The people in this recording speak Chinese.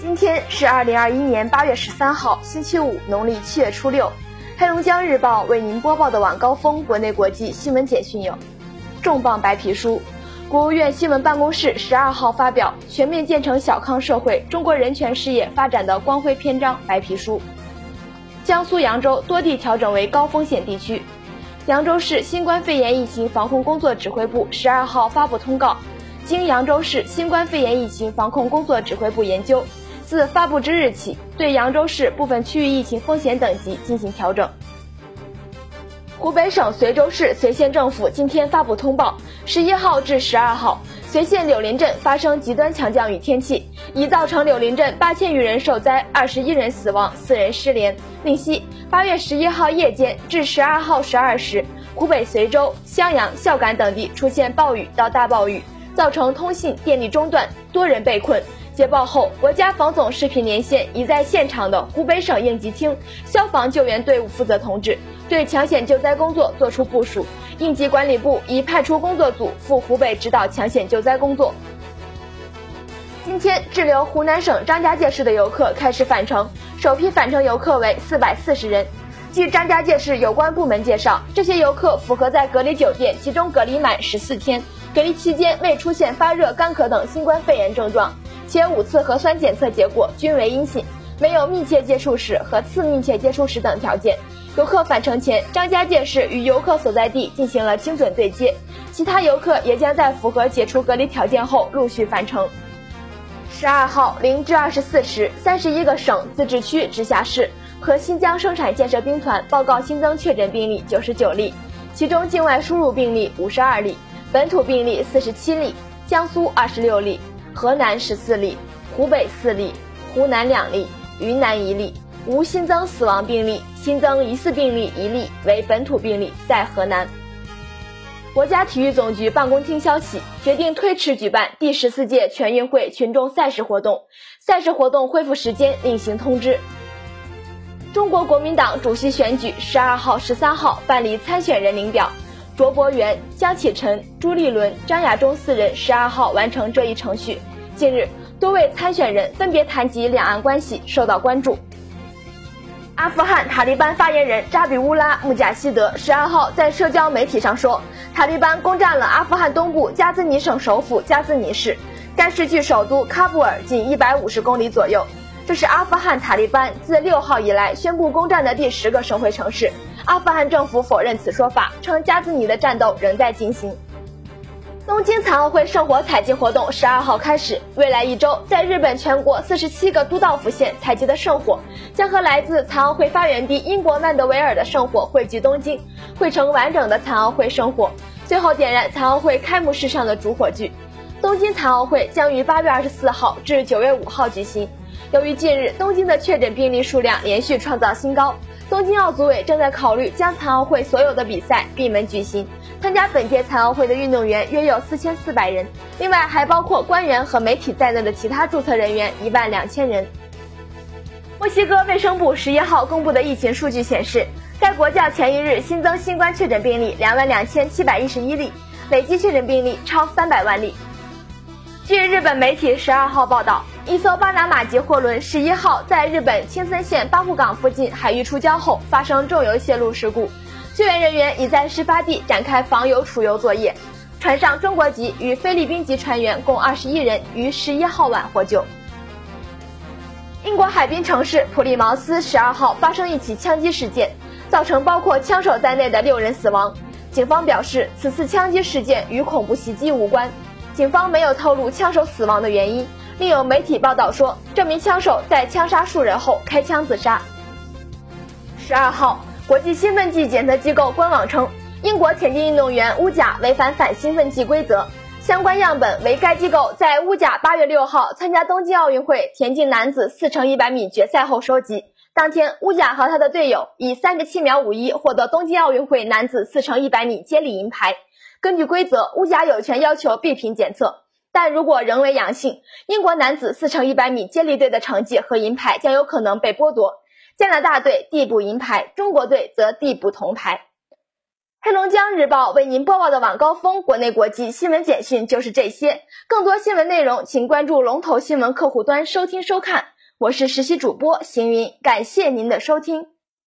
今天是二零二一年八月十三号，星期五，农历七月初六。黑龙江日报为您播报的晚高峰国内国际新闻简讯有：重磅白皮书，国务院新闻办公室十二号发表《全面建成小康社会中国人权事业发展的光辉篇章》白皮书。江苏扬州多地调整为高风险地区。扬州市新冠肺炎疫情防控工作指挥部十二号发布通告，经扬州市新冠肺炎疫情防控工作指挥部研究。自发布之日起，对扬州市部分区域疫情风险等级进行调整。湖北省随州市随县政府今天发布通报：十一号至十二号，随县柳林镇发生极端强降雨天气，已造成柳林镇八千余人受灾，二十一人死亡，四人失联。另悉，八月十一号夜间至十二号十二时，湖北随州、襄阳、孝感等地出现暴雨到大暴雨，造成通信、电力中断，多人被困。接报后，国家防总视频连线已在现场的湖北省应急厅消防救援队伍负责同志对抢险救灾工作作出部署。应急管理部已派出工作组赴湖北指导抢险救灾工作。今天滞留湖南省张家界市的游客开始返程，首批返程游客为四百四十人。据张家界市有关部门介绍，这些游客符合在隔离酒店集中隔离满十四天，隔离期间未出现发热、干咳等新冠肺炎症状。且五次核酸检测结果均为阴性，没有密切接触史和次密切接触史等条件。游客返程前，张家界市与游客所在地进行了精准对接，其他游客也将在符合解除隔离条件后陆续返程。十二号零至二十四时，三十一个省、自治区、直辖市和新疆生产建设兵团报告新增确诊病例九十九例，其中境外输入病例五十二例，本土病例四十七例，江苏二十六例。河南十四例，湖北四例，湖南两例，云南一例，无新增死亡病例，新增疑似病例一例，为本土病例，在河南。国家体育总局办公厅消息，决定推迟举办第十四届全运会群众赛事活动，赛事活动恢复时间另行通知。中国国民党主席选举十二号、十三号办理参选人领表。卓博元、江启臣、朱立伦、张亚中四人十二号完成这一程序。近日，多位参选人分别谈及两岸关系，受到关注。阿富汗塔利班发言人扎比乌拉·穆贾希德十二号在社交媒体上说，塔利班攻占了阿富汗东部加兹尼省首府加兹尼市，该市距首都喀布尔仅一百五十公里左右。这是阿富汗塔利班自六号以来宣布攻占的第十个省会城市。阿富汗政府否认此说法，称加兹尼的战斗仍在进行。东京残奥会圣火采集活动十二号开始，未来一周，在日本全国四十七个都道府县采集的圣火，将和来自残奥会发源地英国曼德维尔的圣火汇聚东京，汇成完整的残奥会圣火，最后点燃残奥会开幕式上的主火炬。东京残奥会将于八月二十四号至九月五号举行。由于近日东京的确诊病例数量连续创造新高。东京奥组委正在考虑将残奥会所有的比赛闭门举行。参加本届残奥会的运动员约有四千四百人，另外还包括官员和媒体在内的其他注册人员一万两千人。墨西哥卫生部十一号公布的疫情数据显示，该国较前一日新增新冠确诊病例两万两千七百一十一例，累计确诊病例超三百万例。据日本媒体十二号报道。一艘巴拿马籍货轮十一号在日本青森县八户港附近海域出礁后发生重油泄漏事故，救援人员已在事发地展开防油储油作业。船上中国籍与菲律宾籍船员共二十一人于十一号晚获救。英国海滨城市普利茅斯十二号发生一起枪击事件，造成包括枪手在内的六人死亡。警方表示，此次枪击事件与恐怖袭击无关。警方没有透露枪手死亡的原因。另有媒体报道说，这名枪手在枪杀数人后开枪自杀。十二号，国际兴奋剂检测机构官网称，英国田径运动员乌贾违反反兴奋剂规则，相关样本为该机构在乌贾八月六号参加东京奥运会田径男子四乘一百米决赛后收集。当天，乌贾和他的队友以三十七秒五一获得东京奥运会男子四乘一百米接力银牌。根据规则，乌贾有权要求闭屏检测。但如果仍为阳性，英国男子四乘一百米接力队的成绩和银牌将有可能被剥夺。加拿大队递补银牌，中国队则递补铜牌。黑龙江日报为您播报的晚高峰国内国际新闻简讯就是这些。更多新闻内容，请关注龙头新闻客户端收听收看。我是实习主播邢云，感谢您的收听。